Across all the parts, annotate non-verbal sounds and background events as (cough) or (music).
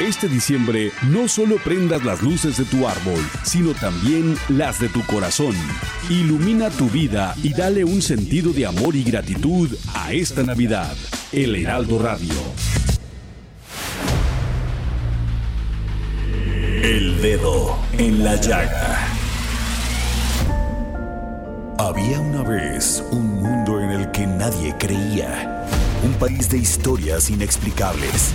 Este diciembre no solo prendas las luces de tu árbol, sino también las de tu corazón. Ilumina tu vida y dale un sentido de amor y gratitud a esta Navidad. El Heraldo Radio. El dedo en la llaga. Había una vez un mundo en el que nadie creía. Un país de historias inexplicables.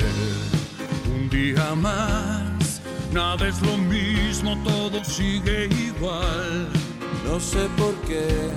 más, nada es lo mismo, todo sigue igual. No sé por qué,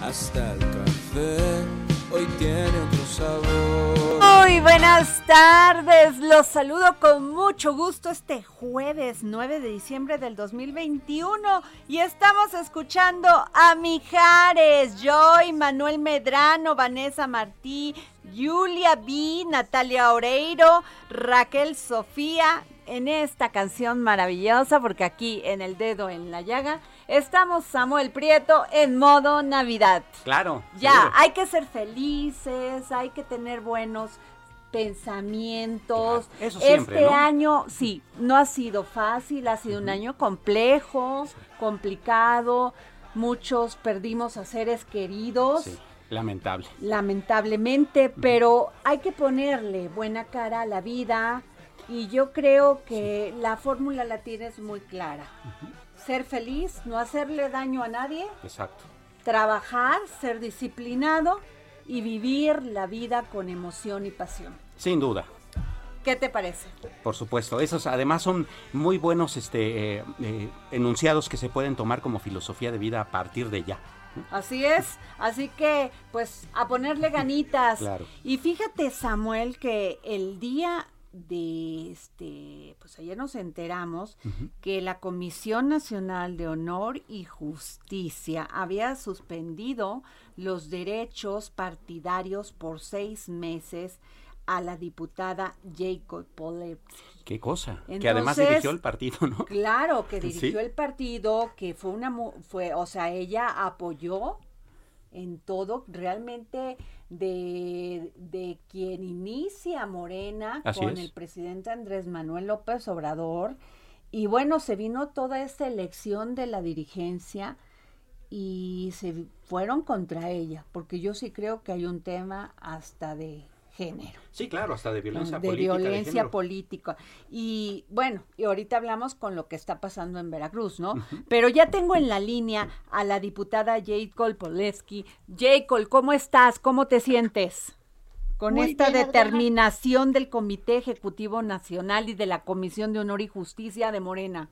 hasta el café hoy tiene otro sabor. Muy buenas tardes, los saludo con mucho gusto este jueves 9 de diciembre del 2021 y estamos escuchando a Mijares, Joy, Manuel Medrano, Vanessa Martí, Julia B, Natalia Oreiro, Raquel Sofía, en esta canción maravillosa, porque aquí en el dedo en la llaga estamos Samuel Prieto en modo Navidad. Claro. Ya, seguro. hay que ser felices, hay que tener buenos pensamientos. Claro, eso siempre, este ¿no? año, sí, no ha sido fácil, ha sido un año complejo, complicado. Muchos perdimos a seres queridos Sí, lamentable. lamentablemente, pero hay que ponerle buena cara a la vida y yo creo que la fórmula la tienes muy clara. Ser feliz, no hacerle daño a nadie, Exacto. trabajar, ser disciplinado y vivir la vida con emoción y pasión. Sin duda. ¿Qué te parece? Por supuesto, esos además son muy buenos este, eh, eh, enunciados que se pueden tomar como filosofía de vida a partir de ya. Así es, así que pues a ponerle ganitas. Claro. Y fíjate Samuel que el día de este, pues ayer nos enteramos que la Comisión Nacional de Honor y Justicia había suspendido los derechos partidarios por seis meses a la diputada Jacob Polepsky. Qué cosa. que además dirigió el partido, ¿no? Claro, que (laughs) dirigió Sí. el partido, que fue una, fue, o sea, ella apoyó en todo, realmente de, de quien inicia Morena Así con es. el presidente Andrés Manuel López Obrador. Y bueno, se vino toda esta elección de la dirigencia y se fueron contra ella, porque yo sí creo que hay un tema hasta de género Sí, claro, hasta de violencia de política. de violencia política. Y bueno, y ahorita hablamos con lo que está pasando en Veracruz, ¿no? Pero ya tengo en la línea a la diputada Jacob Poleski. Jacob, ¿cómo estás? ¿Cómo te sientes? Con Muy esta bien, Adriana. determinación del Comité Ejecutivo Nacional y de la Comisión de Honor y Justicia de Morena.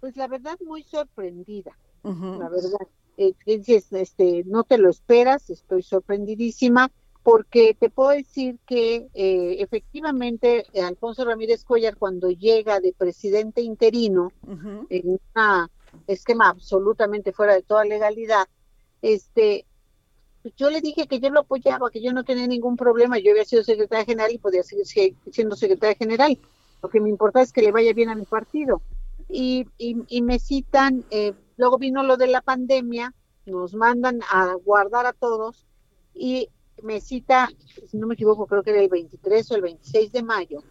Pues la verdad muy sorprendida, la verdad. Eh, dices, este, no te lo esperas, estoy sorprendidísima porque te puedo decir que eh, efectivamente Alfonso Ramírez Cuellar cuando llega de presidente interino Ujú. en un esquema absolutamente fuera de toda legalidad, este, yo le dije que yo lo apoyaba, que yo no tenía ningún problema, yo había sido secretaria general y podía seguir si- siendo secretaria general. Lo que me importa es que le vaya bien a mi partido. Y, y, y me citan, eh, luego vino lo de la pandemia, nos mandan a guardar a todos y me cita, si no me equivoco, creo que era el 23 o el 26 de mayo,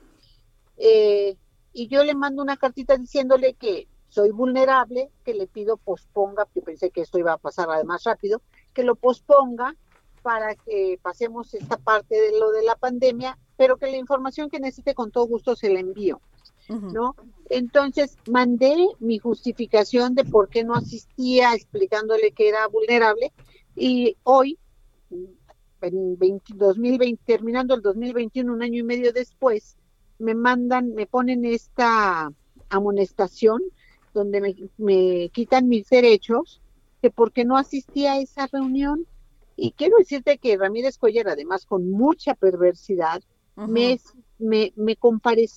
eh, y yo le mando una cartita diciéndole que soy vulnerable, que le pido posponga, yo pensé que esto iba a pasar además rápido, que lo posponga para que pasemos esta parte de lo de la pandemia, pero que la información que necesite con todo gusto se la envío, ¿no? Entonces mandé mi justificación de por qué no asistía, explicándole que era vulnerable, y hoy, en 2020, terminando el 2021, un año y medio después, me mandan, me ponen esta amonestación donde me, me quitan mis derechos, que porque no asistía a esa reunión. Y quiero decirte que Ramírez Cuellar, además con mucha perversidad, me, me, me,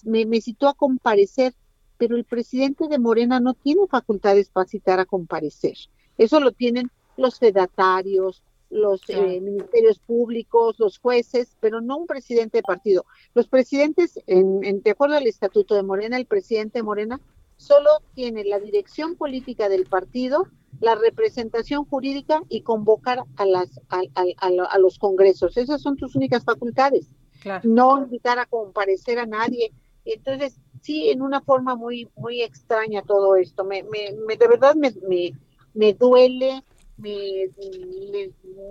me, me citó a comparecer, pero el presidente de Morena no tiene facultades para citar a comparecer. Eso lo tienen los fedatarios, los eh, ministerios públicos, los jueces, pero no un presidente de partido. Los presidentes, en, en, de acuerdo al estatuto de Morena, el presidente de Morena solo tiene la dirección política del partido, la representación jurídica y convocar a, las, a, a, los congresos. Esas son tus únicas facultades. No invitar a comparecer a nadie. Entonces, sí, en una forma muy, muy extraña todo esto. Me, me, me de verdad me, me, me duele, me,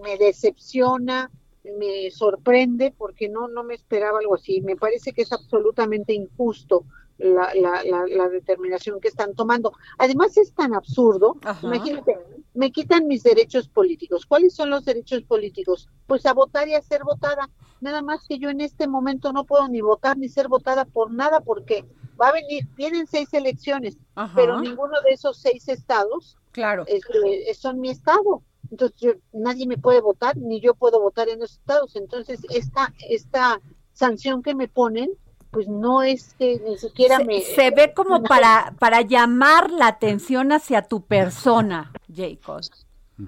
me, decepciona, me sorprende porque no, no me esperaba algo así. Me parece que es absolutamente injusto la, la, la, determinación que están tomando. Además es tan absurdo, imagínate, me quitan mis derechos políticos. ¿Cuáles son los derechos políticos? Pues a votar y a ser votada. Nada más que yo en este momento no puedo ni votar ni ser votada por nada porque va a venir, tienen seis elecciones, pero ninguno de esos seis estados claro. Este, son mi estado. Entonces nadie me puede votar, ni yo puedo votar en esos estados. Entonces esta, esta sanción que me ponen, pues no es que ni siquiera se, me... Se ve como para, para llamar la atención hacia tu persona, Jacob,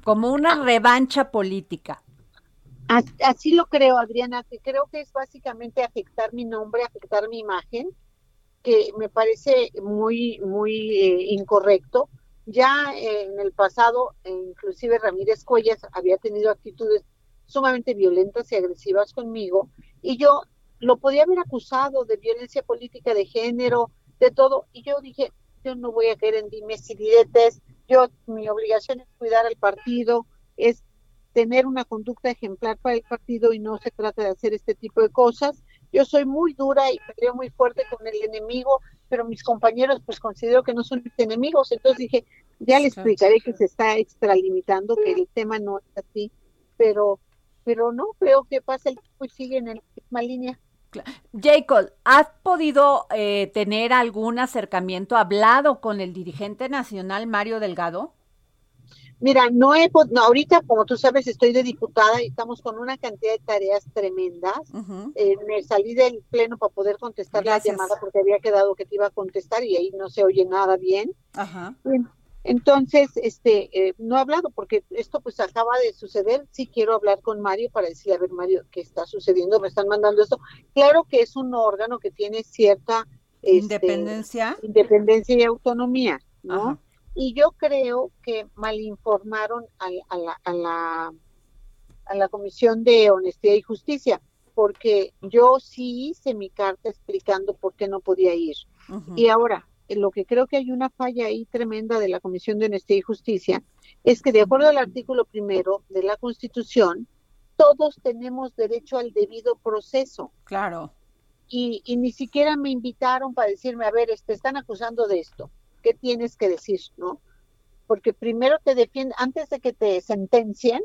como una revancha política. Así lo creo, Adriana, que creo que es básicamente afectar mi nombre, afectar mi imagen, que me parece muy, muy eh, incorrecto. Ya en el pasado, inclusive Ramírez Cuellas había tenido actitudes sumamente violentas y agresivas conmigo, y yo lo podía haber acusado de violencia política de género, de todo, y yo dije, yo no voy a caer en dimes y diretes, yo, mi obligación es cuidar al partido, es tener una conducta ejemplar para el partido y no se trata de hacer este tipo de cosas. Yo soy muy dura y peleo muy fuerte con el enemigo, pero mis compañeros pues considero que no son mis enemigos, entonces dije, ya le explicaré que se está extralimitando, que el tema no es así, pero pero no creo que pase el tiempo y sigue en la misma línea. Jacob, ¿has podido eh, tener algún acercamiento hablado con el dirigente nacional Mario Delgado? Mira, no he, no, ahorita como tú sabes estoy de diputada y estamos con una cantidad de tareas tremendas. Eh, me salí del pleno para poder contestar la llamada porque había quedado que te iba a contestar y ahí no se oye nada bien. Ajá. Entonces, este, eh, no he hablado porque esto pues acaba de suceder. Sí quiero hablar con Mario para decirle, a ver, Mario, ¿qué está sucediendo? Me están mandando esto. Claro que es un órgano que tiene cierta este, independencia, independencia y autonomía, ¿no? Y yo creo que malinformaron a, a, la, a, la, a la Comisión de Honestidad y Justicia, porque yo sí hice mi carta explicando por qué no podía ir. Y ahora, lo que creo que hay una falla ahí tremenda de la Comisión de Honestidad y Justicia es que de acuerdo al artículo primero de la Constitución, todos tenemos derecho al debido proceso. Claro. Y, y ni siquiera me invitaron para decirme, a ver, te este, están acusando de esto, ¿qué tienes que decir? ¿No? Porque primero te defienden, antes de que te sentencien,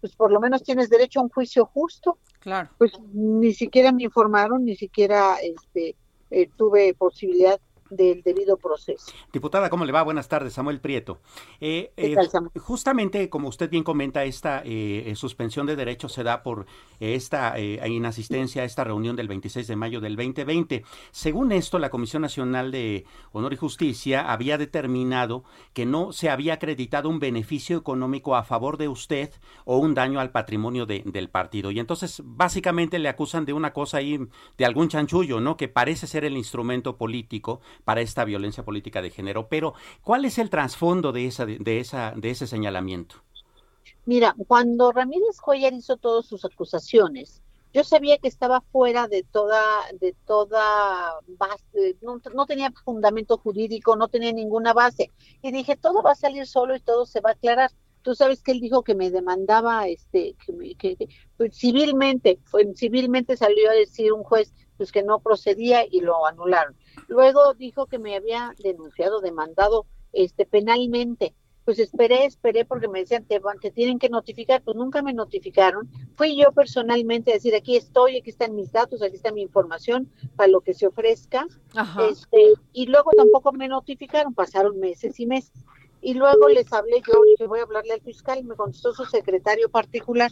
pues por lo menos tienes derecho a un juicio justo. Claro. Pues ni siquiera me informaron, ni siquiera este, eh, tuve posibilidad del debido proceso. Diputada, ¿cómo le va? Buenas tardes, Samuel Prieto. Eh, eh, justamente, como usted bien comenta, esta eh, suspensión de derechos se da por esta inasistencia a esta reunión del 26 de mayo del 2020. Según esto, la Comisión Nacional de Honor y Justicia había determinado que no se había acreditado un beneficio económico a favor de usted o un daño al patrimonio del partido. Y entonces, básicamente le acusan de una cosa ahí, de algún chanchullo, ¿no? Que parece ser el instrumento político para esta violencia política de género. Pero, ¿cuál es el trasfondo de, esa, de, esa, de ese señalamiento? Mira, cuando Ramírez Joyer hizo todas sus acusaciones, yo sabía que estaba fuera de toda, de toda base, no, tenía fundamento jurídico, no tenía ninguna base. Y dije, todo va a salir solo y todo se va a aclarar. Tú sabes que él dijo que me demandaba, este, que, pues, civilmente, pues, civilmente salió a decir un juez, pues que no procedía y lo anularon. Luego dijo que me había denunciado, demandado, este, penalmente pues esperé, esperé porque me decían, te, te tienen que notificar, pues nunca me notificaron. Fui yo personalmente a decir, aquí estoy, aquí están mis datos, aquí está mi información para lo que se ofrezca. Este, y luego tampoco me notificaron, pasaron meses y meses. Y luego les hablé yo, dije, voy a hablarle al fiscal, y me contestó su secretario particular.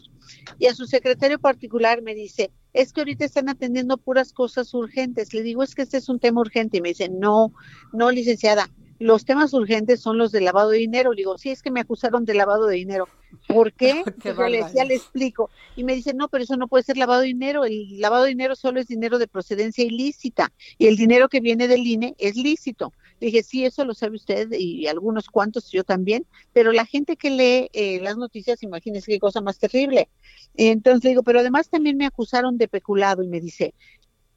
Y a su secretario particular me dice, es que ahorita están atendiendo puras cosas urgentes. Le digo, es que este es un tema urgente. Y me dice, no, no, licenciada, los temas urgentes son los de lavado de dinero. Le digo, sí, es que me acusaron de lavado de dinero. ¿Por qué? (laughs) Yo le decía, le explico. Y me dice, no, pero eso no puede ser lavado de dinero. El lavado de dinero solo es dinero de procedencia ilícita. Y el dinero que viene del INE es lícito. Dije, sí, eso lo sabe usted y algunos cuantos, yo también. Pero la gente que lee eh, las noticias, imagínese qué cosa más terrible. Entonces digo, pero además también me acusaron de peculado. Y me dice,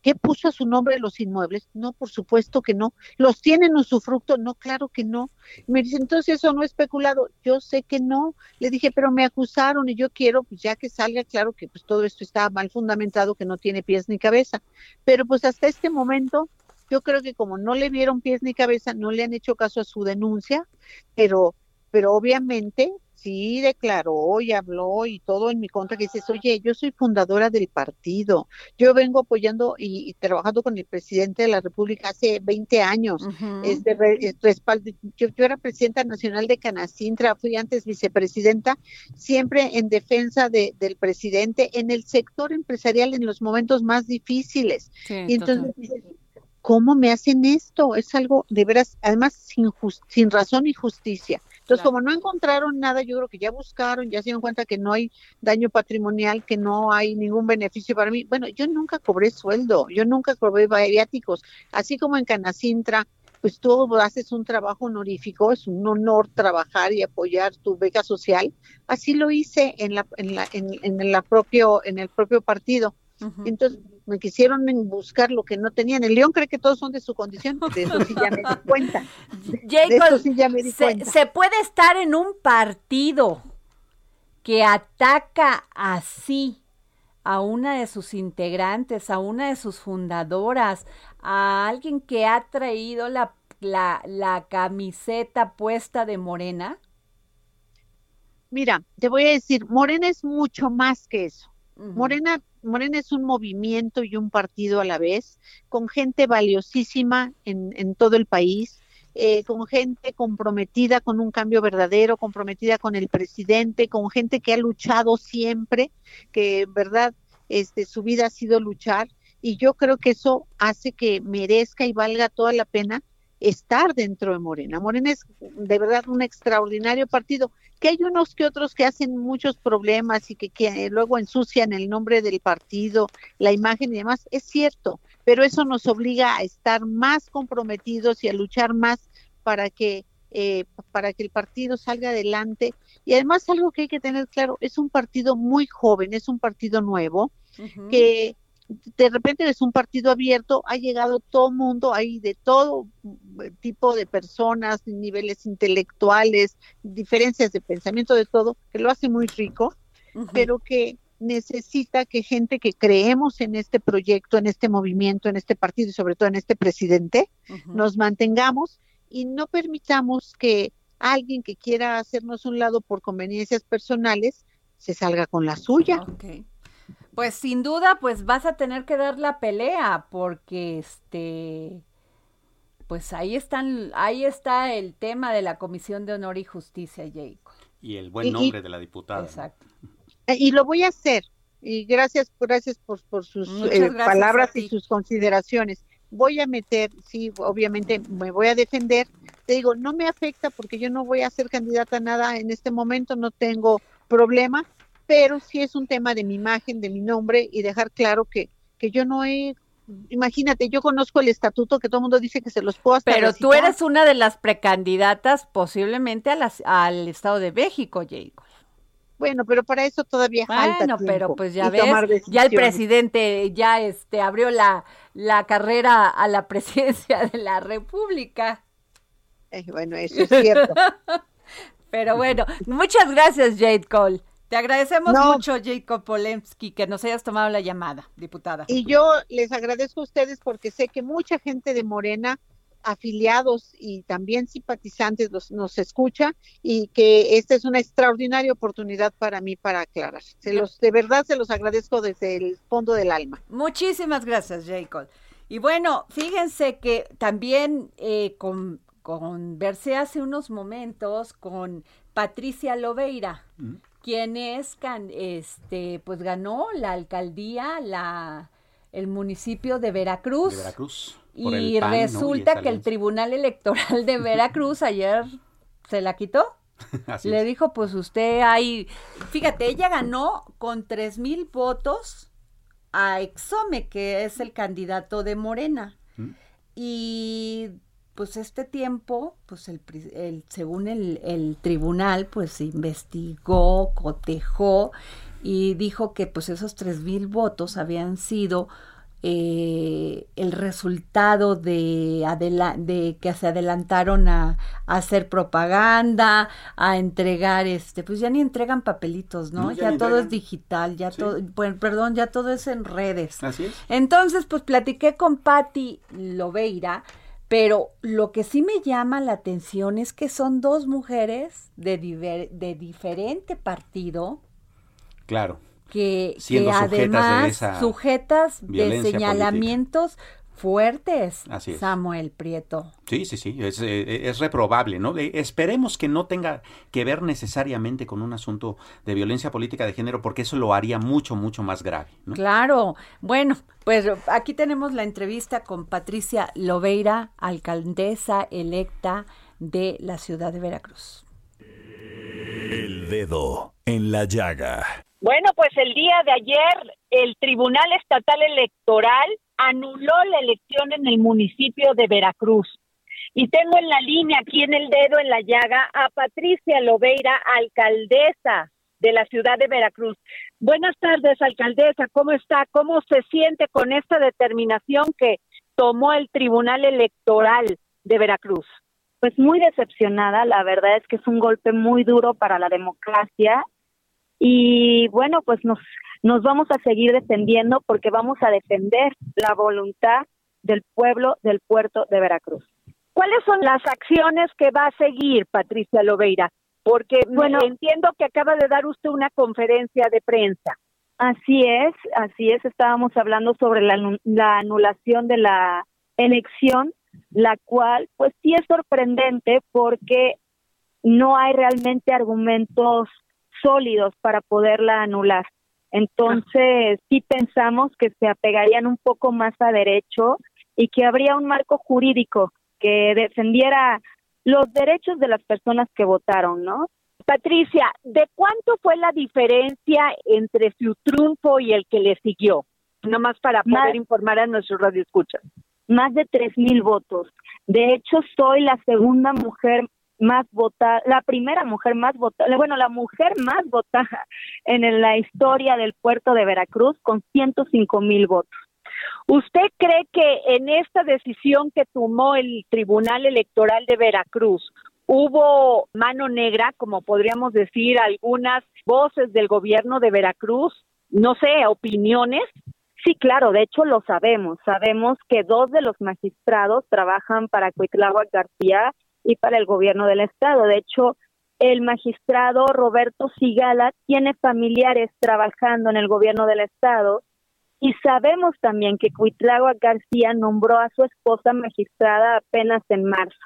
¿Qué puso a su nombre los inmuebles? No, por supuesto que no. ¿Los tienen usufructo? No, claro que no. Me dice, entonces eso no es especulado. Yo sé que no. Le dije, pero me acusaron y yo quiero, pues ya que salga claro que pues todo esto está mal fundamentado, que no tiene pies ni cabeza. Pero pues hasta este momento, yo creo que como no le vieron pies ni cabeza, no le han hecho caso a su denuncia, pero, pero obviamente sí declaró y habló y todo en mi contra, que dices, oye, yo soy fundadora del partido, yo vengo apoyando y, trabajando con el presidente de la República hace 20 años, este, yo, era presidenta nacional de Canacintra, fui antes vicepresidenta, siempre en defensa de, del presidente en el sector empresarial en los momentos más difíciles. y entonces ¿cómo me hacen esto? Es algo de veras, además sin, sin razón y justicia. Entonces, como no encontraron nada, yo creo que ya buscaron, ya se dieron cuenta que no hay daño patrimonial, que no hay ningún beneficio para mí. Bueno, yo nunca cobré sueldo, yo nunca cobré viáticos, así como en Canacintra, pues tú haces un trabajo honorífico, es un honor trabajar y apoyar tu beca social. Así lo hice en la, en la, en, la propio, en el propio partido. Entonces me quisieron buscar lo que no tenían. El León cree que todos son de su condición, de eso sí ya me di (laughs) cuenta. se, puede estar en un partido que ataca así a una de sus integrantes, a una de sus fundadoras, a alguien que ha traído la, la, la camiseta puesta de Morena? Mira, te voy a decir, Morena es mucho más que eso. Morena Morena es un movimiento y un partido a la vez, con gente valiosísima en, en todo el país, eh, con gente comprometida con un cambio verdadero, comprometida con el presidente, con gente que ha luchado siempre, que verdad este, su vida ha sido luchar, y yo creo que eso hace que merezca y valga toda la pena estar dentro de Morena. Morena es de verdad un extraordinario partido, que hay unos que otros que hacen muchos problemas y que, que luego ensucian el nombre del partido, la imagen y demás, es cierto, pero eso nos obliga a estar más comprometidos y a luchar más para que eh, para que el partido salga adelante. Y además algo que hay que tener claro, es un partido muy joven, es un partido nuevo, que de repente es un partido abierto, ha llegado todo mundo, hay de todo tipo de personas, niveles intelectuales, diferencias de pensamiento, de todo, que lo hace muy rico, pero que necesita que gente que creemos en este proyecto, en este movimiento, en este partido y sobre todo en este presidente, nos mantengamos y no permitamos que alguien que quiera hacernos un lado por conveniencias personales se salga con la suya. Pues sin duda, pues vas a tener que dar la pelea porque este pues ahí están ahí está el tema de la Comisión de Honor y Justicia, Jacob. Y el buen nombre de la diputada. Exacto. Eh, y lo voy a hacer. Y gracias, gracias por, por sus eh, palabras y sus consideraciones. Voy a meter, sí, obviamente me voy a defender. Te digo, no me afecta porque yo no voy a ser candidata a nada en este momento, no tengo problema, pero sí es un tema de mi imagen, de mi nombre y dejar claro que, que yo no he imagínate, yo conozco el estatuto que todo el mundo dice que se los puedo hacer. Pero tú eres una de las precandidatas posiblemente a las, al Estado de México, Jacob. Bueno, pero para eso todavía falta Bueno, pero pues ya ves, ya el presidente ya este abrió la, la carrera a la (laughs) presidencia de la República. Eh, bueno, eso es cierto. (laughs) Pero bueno, muchas gracias, Jade Cole. Te agradecemos mucho, Jacob Polemski, que nos hayas tomado la llamada, diputada. Y yo les agradezco a ustedes porque sé que mucha gente de Morena, afiliados y también simpatizantes nos escucha y que esta es una extraordinaria oportunidad para mí para aclarar. Se los, de verdad se los agradezco desde el fondo del alma. Muchísimas gracias, Jacob. Y bueno, fíjense que también eh, con, conversé hace unos momentos con Patricia Loveira, mm quien es, este, pues ganó la alcaldía, la, el municipio de Veracruz. De Veracruz. Y resulta que el Tribunal Electoral de Veracruz (laughs) ayer se la quitó. (laughs) Le dijo, pues usted hay, fíjate, ella ganó con tres mil votos a Exome, que es el candidato de Morena. ¿Mm? Y pues este tiempo, pues el, el según el, el, tribunal, pues investigó, cotejó y dijo que pues esos tres mil votos habían sido eh, el resultado de, de que se adelantaron a, hacer propaganda, a entregar este, pues ya ni entregan papelitos, ¿no? ya, todo es digital, ya todo, bueno, perdón, ya todo es en redes. Así es. Entonces, pues platiqué con Patti Loveira, pero lo que sí me llama la atención es que son dos mujeres de, de diferente partido. Claro. Que, además sujetas de, señalamientos fuertes, Así Samuel Prieto. Sí, sí, sí, es, eh, es reprobable, ¿no? esperemos que no tenga que ver necesariamente con un asunto de violencia política de género, porque eso lo haría mucho, mucho más grave. ¿no? Claro, bueno, pues aquí tenemos la entrevista con Patricia Loveira, alcaldesa electa de la ciudad de Veracruz. El dedo en la llaga. Bueno, pues el día de ayer el Tribunal Estatal Electoral anuló la elección en el municipio de Veracruz. Y tengo en la línea, aquí en el dedo, en la llaga, a Patricia Loveira, alcaldesa de la ciudad de Veracruz. Buenas tardes, alcaldesa. ¿Cómo está? ¿Cómo se siente con esta determinación que tomó el Tribunal Electoral de Veracruz? Pues muy decepcionada. La verdad es que es un golpe muy duro para la democracia. Y bueno, pues nos nos vamos a seguir defendiendo porque vamos a defender la voluntad del pueblo del puerto de Veracruz. ¿Cuáles son las acciones que va a seguir Patricia Loveira? Porque bueno, entiendo que acaba de dar usted una conferencia de prensa. Así es, así es, estábamos hablando sobre la, la anulación de la elección, la cual pues sí es sorprendente porque no hay realmente argumentos sólidos para poderla anular. Entonces, sí pensamos que se apegarían un poco más a derecho y que habría un marco jurídico que defendiera los derechos de las personas que votaron, ¿no? Patricia, ¿de cuánto fue la diferencia entre su triunfo y el que le siguió? Nomás para poder informar a nuestros radioescuchas. Más de tres mil votos. De hecho, soy la segunda mujer más votada, la primera mujer más votada, bueno, la mujer más votada en la historia del puerto de Veracruz con 105 mil votos. ¿Usted cree que en esta decisión que tomó el Tribunal Electoral de Veracruz hubo mano negra, como podríamos decir, algunas voces del gobierno de Veracruz, no sé, opiniones? Sí, claro, de hecho lo sabemos. Sabemos que dos de los magistrados trabajan para Cuitláhuac García y para el gobierno del estado. De hecho, el magistrado Roberto Sigala tiene familiares trabajando en el gobierno del estado y sabemos también que Cuitlagua García nombró a su esposa magistrada apenas en marzo.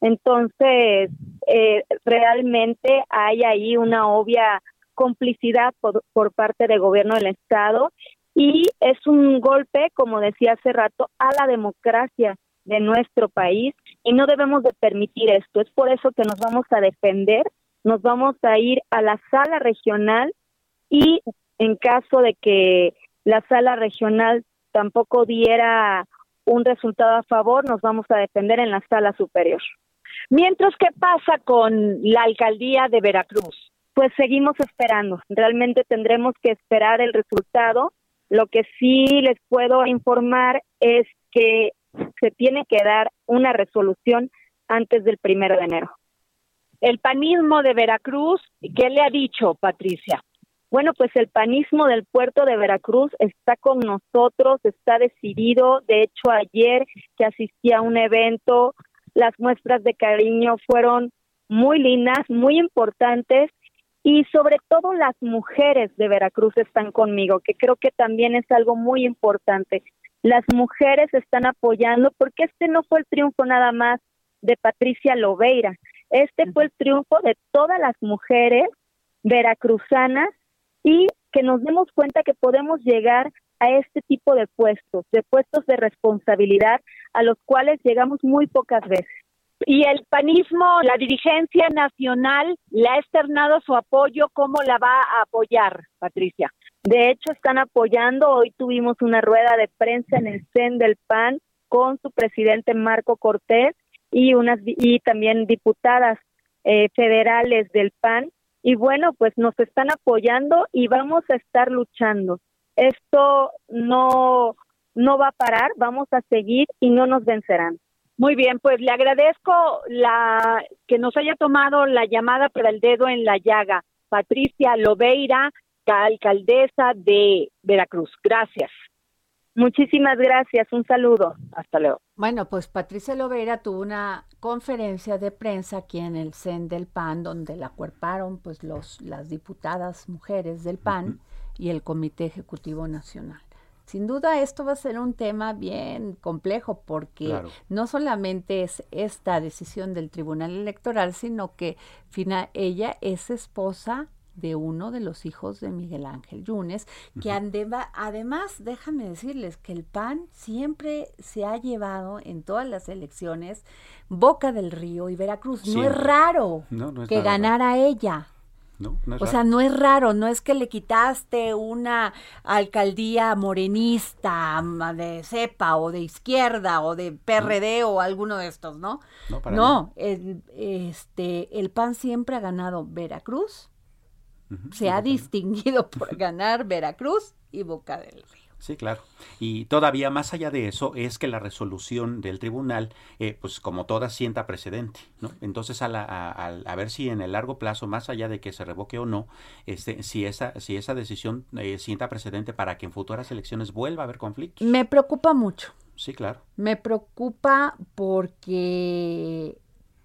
Entonces, eh, realmente hay ahí una obvia complicidad por, por parte del gobierno del Estado y es un golpe, como decía hace rato, a la democracia de nuestro país y no debemos de permitir esto. Es por eso que nos vamos a defender, nos vamos a ir a la sala regional y en caso de que la sala regional tampoco diera un resultado a favor, nos vamos a defender en la sala superior. Mientras, ¿qué pasa con la alcaldía de Veracruz? Pues seguimos esperando. Realmente tendremos que esperar el resultado. Lo que sí les puedo informar es que se tiene que dar una resolución antes del primero de enero. el panismo de Veracruz, ¿qué le ha dicho Patricia? Bueno, pues el panismo del puerto de Veracruz está con nosotros, está decidido. De hecho, ayer que asistí a un evento, las muestras de cariño fueron muy lindas, muy importantes y sobre todo las mujeres de Veracruz están conmigo, que creo que también es algo muy importante. Las mujeres están apoyando porque este no fue el triunfo nada más de Patricia Loveira, este fue el triunfo de todas las mujeres veracruzanas y que nos demos cuenta que podemos llegar a este tipo de puestos, de puestos de responsabilidad a los cuales llegamos muy pocas veces. Y el panismo, la dirigencia nacional, le ha externado su apoyo. ¿Cómo la va a apoyar, Patricia? De hecho, están apoyando. Hoy tuvimos una rueda de prensa en el CEN del PAN con su presidente Marco Cortés y, unas, y también diputadas eh, federales del PAN. Y bueno, pues nos están apoyando y vamos a estar luchando. Esto no, no va a parar, vamos a seguir y no nos vencerán. Muy bien, pues le agradezco la que nos haya tomado la llamada para el dedo en la llaga. Patricia Lobeira, alcaldesa de Veracruz. Gracias. Muchísimas gracias, un saludo. Hasta luego. Bueno, pues Patricia Lobeira tuvo una conferencia de prensa aquí en el CEN del PAN, donde la cuerparon pues los, las diputadas mujeres del PAN y el Comité Ejecutivo Nacional. Sin duda esto va a ser un tema bien complejo porque no solamente es esta decisión del Tribunal Electoral, sino que ella es esposa de uno de los hijos de Miguel Ángel Yunes, que además, déjame decirles que el PAN siempre se ha llevado en todas las elecciones Boca del Río y Veracruz. No es raro que ganara ella. No, o sea, no es raro, no es que le quitaste una alcaldía morenista de cepa o de izquierda o de PRD o alguno de estos, ¿no? No, no el, este, el PAN siempre ha ganado Veracruz, se ha distinguido (laughs) por ganar Veracruz y Boca del Río. Sí, claro. Y todavía más allá de eso es que la resolución del tribunal, eh, pues como toda, sienta precedente, ¿no? Entonces, a, a, ver si en el largo plazo, más allá de que se revoque o no, este, si esa, si esa decisión eh, sienta precedente para que en futuras elecciones vuelva a haber conflictos. Me preocupa mucho. Sí, claro. Me preocupa porque,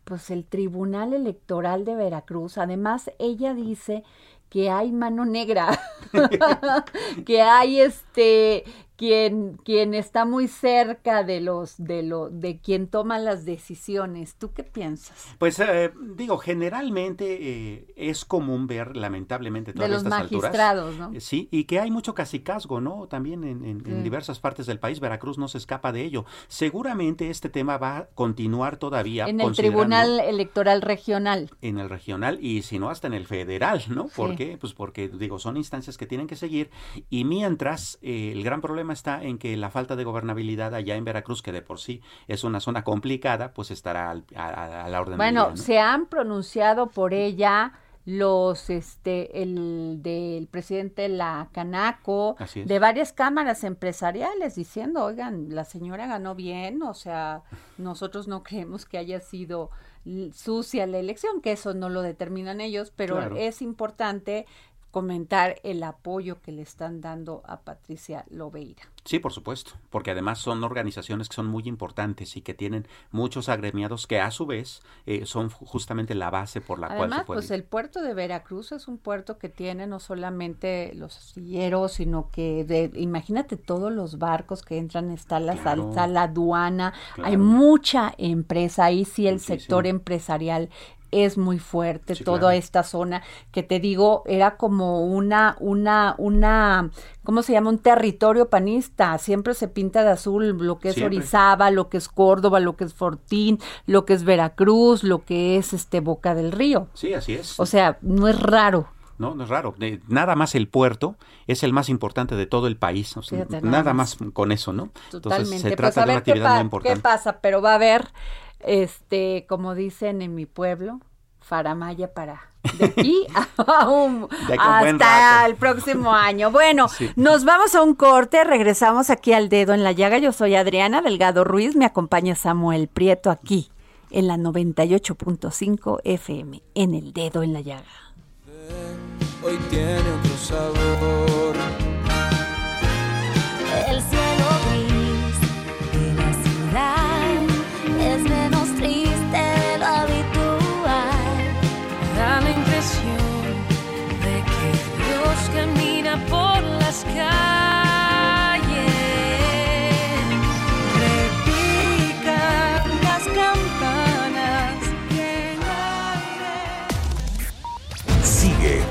pues, el Tribunal Electoral de Veracruz, además, ella dice que hay mano negra, (laughs) que hay este quien, quien está muy cerca de los, de lo, de quien toma las decisiones. ¿Tú qué piensas? Pues eh, digo, generalmente eh, es común ver, lamentablemente, todas de los magistrados, ¿no? Eh, sí, y que hay mucho casicazgo, ¿no? También en, en, diversas partes del país. Veracruz no se escapa de ello. Seguramente este tema va a continuar todavía. En el Tribunal Electoral Regional. En el regional y si no hasta en el federal, ¿no? ¿Por qué? Pues porque, digo, son instancias que tienen que seguir y mientras el gran problema está en que la falta de gobernabilidad allá en Veracruz, que de por sí es una zona complicada, pues estará a, la orden bueno, del día. se han pronunciado por ella los este el del presidente la Canaco de varias cámaras empresariales diciendo oigan la señora ganó bien o sea nosotros no creemos que haya sido sucia la elección que eso no lo determinan ellos pero es importante comentar el apoyo que le están dando a Patricia Lobeira. Sí, por supuesto, porque además son organizaciones que son muy importantes y que tienen muchos agremiados que a su vez eh, son justamente la base por la cual se puede. pues el puerto de Veracruz es un puerto que tiene no solamente los astilleros, sino que de, imagínate todos los barcos que entran, está la, está la aduana, hay mucha empresa, ahí sí el sector empresarial es muy fuerte, toda esta zona que te digo era como una, una, una, ¿cómo se llama? Un territorio panista, siempre se pinta de azul lo que es Orizaba, lo que es Córdoba, lo que es Fortín, lo que es Veracruz, lo que es este Boca del Río. Sí, así es. O sea, no es raro. No, no es raro. nada más el puerto es el más importante de todo el país. nada, más. con eso, ¿no? Entonces se trata pues, de una actividad muy importante. ¿Qué pasa? Pero va a haber este, como dicen en mi pueblo, faramaya para de aquí, (laughs) hasta el próximo año. Bueno, nos vamos a un corte, regresamos aquí al dedo en la llaga. Yo soy Adriana Delgado Ruiz, me acompaña Samuel Prieto aquí en la 98.5 FM, en el dedo en la llaga. Hoy tiene otro sabor.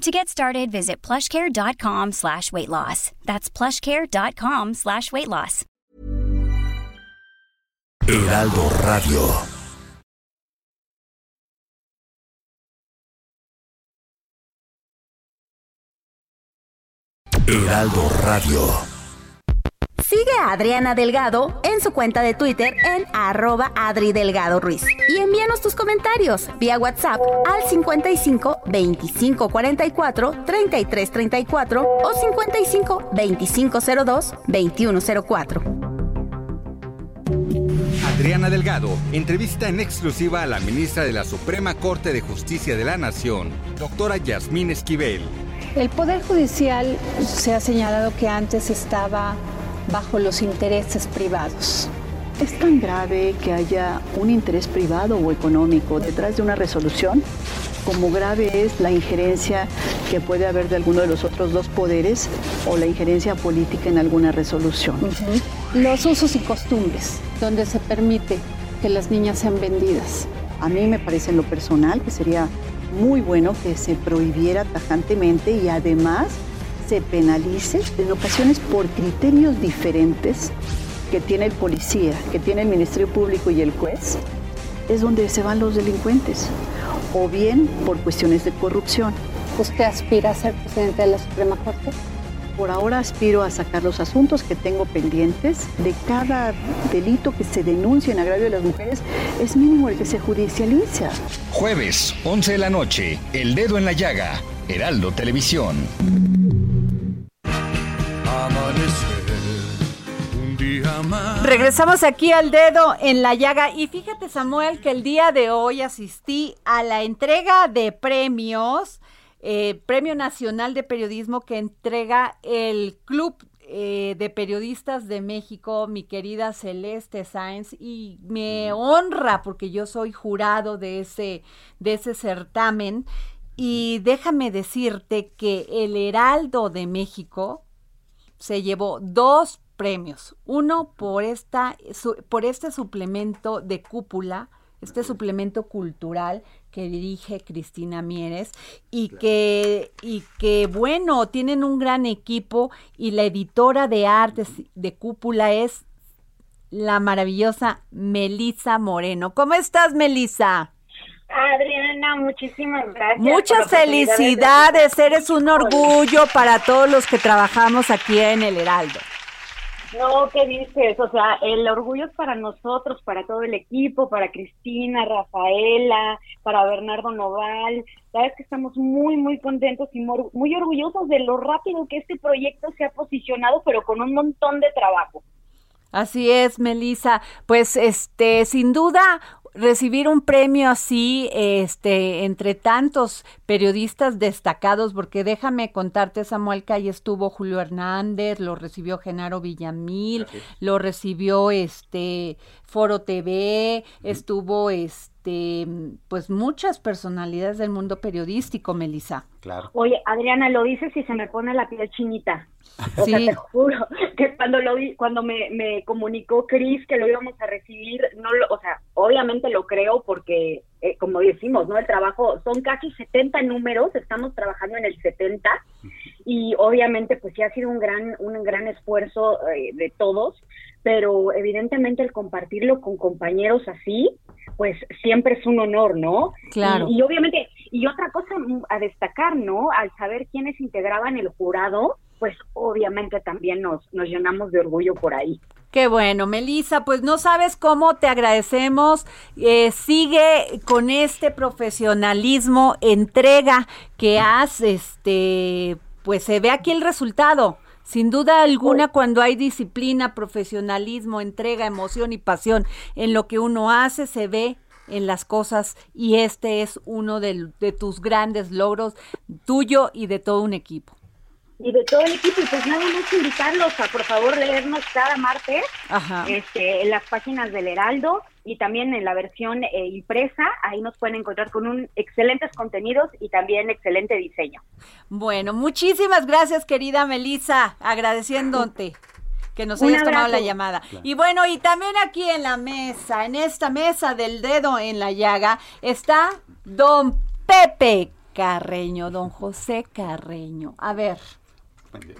To get started, visit plushcare.com slash weight loss. That's plushcare.com slash weight loss. Heraldo Radio. Heraldo Radio. Sigue a Adriana Delgado en su cuenta de Twitter en arroba Adri Delgado Ruiz. Y envíanos tus comentarios vía WhatsApp al 55 25 44 33 34 o 55 25 02 21 04. Adriana Delgado entrevista en exclusiva a la ministra de la Suprema Corte de Justicia de la Nación, doctora Yasmín Esquivel. El Poder Judicial se ha señalado que antes estaba bajo los intereses privados. ¿Es tan grave que haya un interés privado o económico detrás de una resolución? Como grave es la injerencia que puede haber de alguno de los otros dos poderes o la injerencia política en alguna resolución. Los usos y costumbres, donde se permite que las niñas sean vendidas. A mí me parece en lo personal que sería muy bueno que se prohibiera tajantemente y además se penalice en ocasiones por criterios diferentes que tiene el policía, que tiene el Ministerio Público y el juez, es donde se van los delincuentes, o bien por cuestiones de corrupción. ¿Usted aspira a ser presidente de la Suprema Corte? Por ahora aspiro a sacar los asuntos que tengo pendientes. De cada delito que se denuncia en agravio de las mujeres, es mínimo el que se judicializa. Jueves, 11 de la noche, El Dedo en la Llaga, Heraldo Televisión. Regresamos aquí al dedo en la llaga. Y fíjate Samuel que el día de hoy asistí a la entrega de premios, eh, Premio Nacional de Periodismo que entrega el Club eh, de Periodistas de México, mi querida Celeste Sáenz, y me honra porque yo soy jurado de ese, de ese certamen. Y déjame decirte que el Heraldo de México se llevó dos premios. Uno por, esta, su- por este suplemento de cúpula, este suplemento cultural que dirige Cristina Mieres y que, y que, bueno, tienen un gran equipo y la editora de artes de cúpula es la maravillosa Melisa Moreno. ¿Cómo estás, Melisa? Adriana, muchísimas gracias. Muchas felicidades, eres un orgullo para todos los que trabajamos aquí en el Heraldo. No, ¿qué dices? O sea, el orgullo es para nosotros, para todo el equipo, para Cristina, Rafaela, para Bernardo Noval. Sabes que estamos muy, muy contentos y muy orgullosos de lo rápido que este proyecto se ha posicionado, pero con un montón de trabajo. Así es, Melisa. Pues este, sin duda recibir un premio así, este, entre tantos periodistas destacados, porque déjame contarte, Samuel, que ahí estuvo Julio Hernández, lo recibió Genaro Villamil, lo recibió este Foro TV, estuvo este este, pues muchas personalidades del mundo periodístico, Melissa. Claro. Oye, Adriana, lo dices y se me pone la piel chinita. O Sí. sea, te juro (laughs) que cuando lo vi, cuando me, me comunicó Cris que lo íbamos a recibir, no lo, o sea, obviamente lo creo porque, eh, como decimos, ¿no? El trabajo, son casi 70 números, estamos trabajando en el 70 y obviamente pues sí ha sido un gran, un gran esfuerzo eh, de todos, pero evidentemente el compartirlo con compañeros así, pues siempre es un honor, ¿no? Claro. Y, y obviamente, y otra cosa a destacar, ¿no? Al saber quiénes integraban el jurado, pues obviamente también nos, nos llenamos de orgullo por ahí. Qué bueno, Melissa, pues no sabes cómo te agradecemos. Eh, sigue con este profesionalismo, entrega que has, este, pues se ve aquí el resultado. Sin duda alguna, cuando hay disciplina, profesionalismo, entrega, emoción y pasión en lo que uno hace, se ve en las cosas y este es uno del- de tus grandes logros, tuyo y de todo un equipo. Y de todo el equipo, y pues nada más invitarlos a por favor leernos cada martes Ajá. este, en las páginas del Heraldo y también en la versión eh, impresa, ahí nos pueden encontrar con un excelentes contenidos y también excelente diseño. Bueno, muchísimas gracias, querida Melissa, agradeciéndote que nos hayas tomado la llamada. Y bueno, y también aquí en la mesa, en esta mesa del dedo en la llaga, está don Pepe Carreño, don José Carreño. A ver,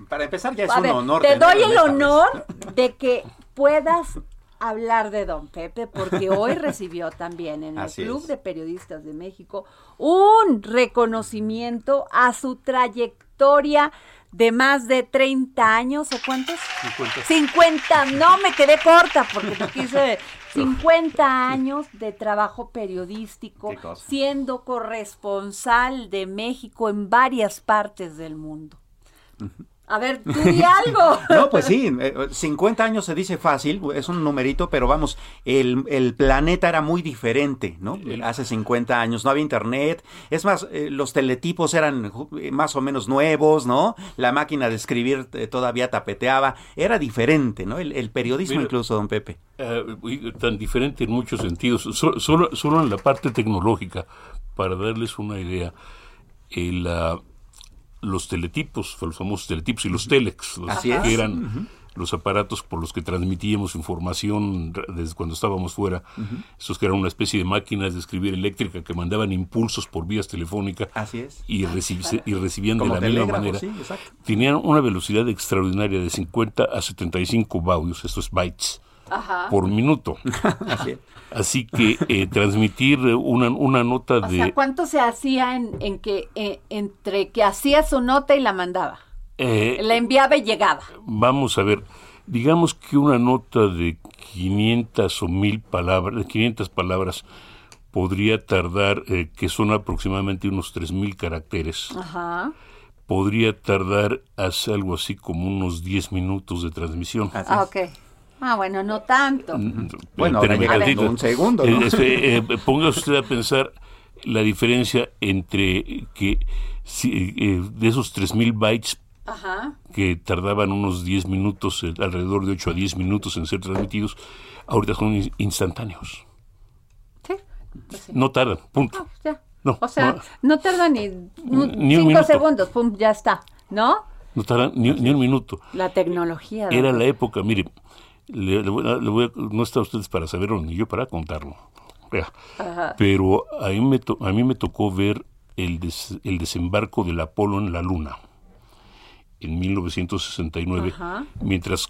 Para empezar ya es a un ver, honor. te doy el honor de que puedas hablar de don Pepe, porque hoy recibió también en el Así Club es. de Periodistas de México un reconocimiento a su trayectoria de más de 30 años, ¿o cuántos? 50. 50, no me quedé corta porque te quise (laughs) 50 años de trabajo periodístico, siendo corresponsal de México en varias partes del mundo. A ver, tú di algo. (laughs) No, pues sí, eh, 50 años se dice fácil, es un numerito, pero vamos, el, el planeta era muy diferente, ¿no? Hace 50 años no había internet, es más, eh, los teletipos eran eh, más o menos nuevos, ¿no? La máquina de escribir eh, todavía tapeteaba, era diferente, ¿no? El, el periodismo Mira, incluso, don Pepe. Eh, tan diferente en muchos sentidos. So- Solo, solo en la parte tecnológica, para darles una idea, el, ah, los teletipos, los famosos teletipos y los telex, los Así que es. eran los aparatos por los que transmitíamos información desde cuando estábamos fuera, Ujú. esos que eran una especie de máquinas de escribir eléctrica que mandaban impulsos por vías telefónicas Así es. y, reci- y recibían Como de la misma manera. sí, exacto. Tenían una velocidad extraordinaria de 50 a 75 baudios, estos bytes, Ajá. por minuto. (laughs) Así que eh, transmitir una, una nota O de... sea, ¿cuánto se hacía en, en que eh, entre que hacía su nota y la mandaba? eh, La enviaba y llegaba. vamos a ver, digamos que una nota de 500 o 1000 palabras, de 500 palabras, podría tardar, eh, que son aproximadamente unos 3000 caracteres, Ajá. podría tardar hace algo así como unos 10 minutos de transmisión. Ah, ok. Ah, bueno, no tanto. Bueno, ahora tantito. un segundo, ¿no? Eh, este, eh, póngase usted a pensar la diferencia entre que si, eh, de esos 3000 bytes Ajá. que tardaban unos 10 minutos, eh, alrededor de 8 a 10 minutos en ser transmitidos, ahorita son in- instantáneos. Sí. pues sí. No tardan, punto. Ya. No, O sea, no, no tarda ni, un- Ni un cinco minuto. segundos, pum, ya está, ¿no? no tardan ni, ni un minuto. La tecnología. Era la época, mire, le, le voy a- le voy a- no está ustedes para saberlo ni yo para contarlo. Ajá. Pero a mí me, to- a mí me tocó ver el, des- el desembarco del Apolo en la Luna en 1969, Ajá. mientras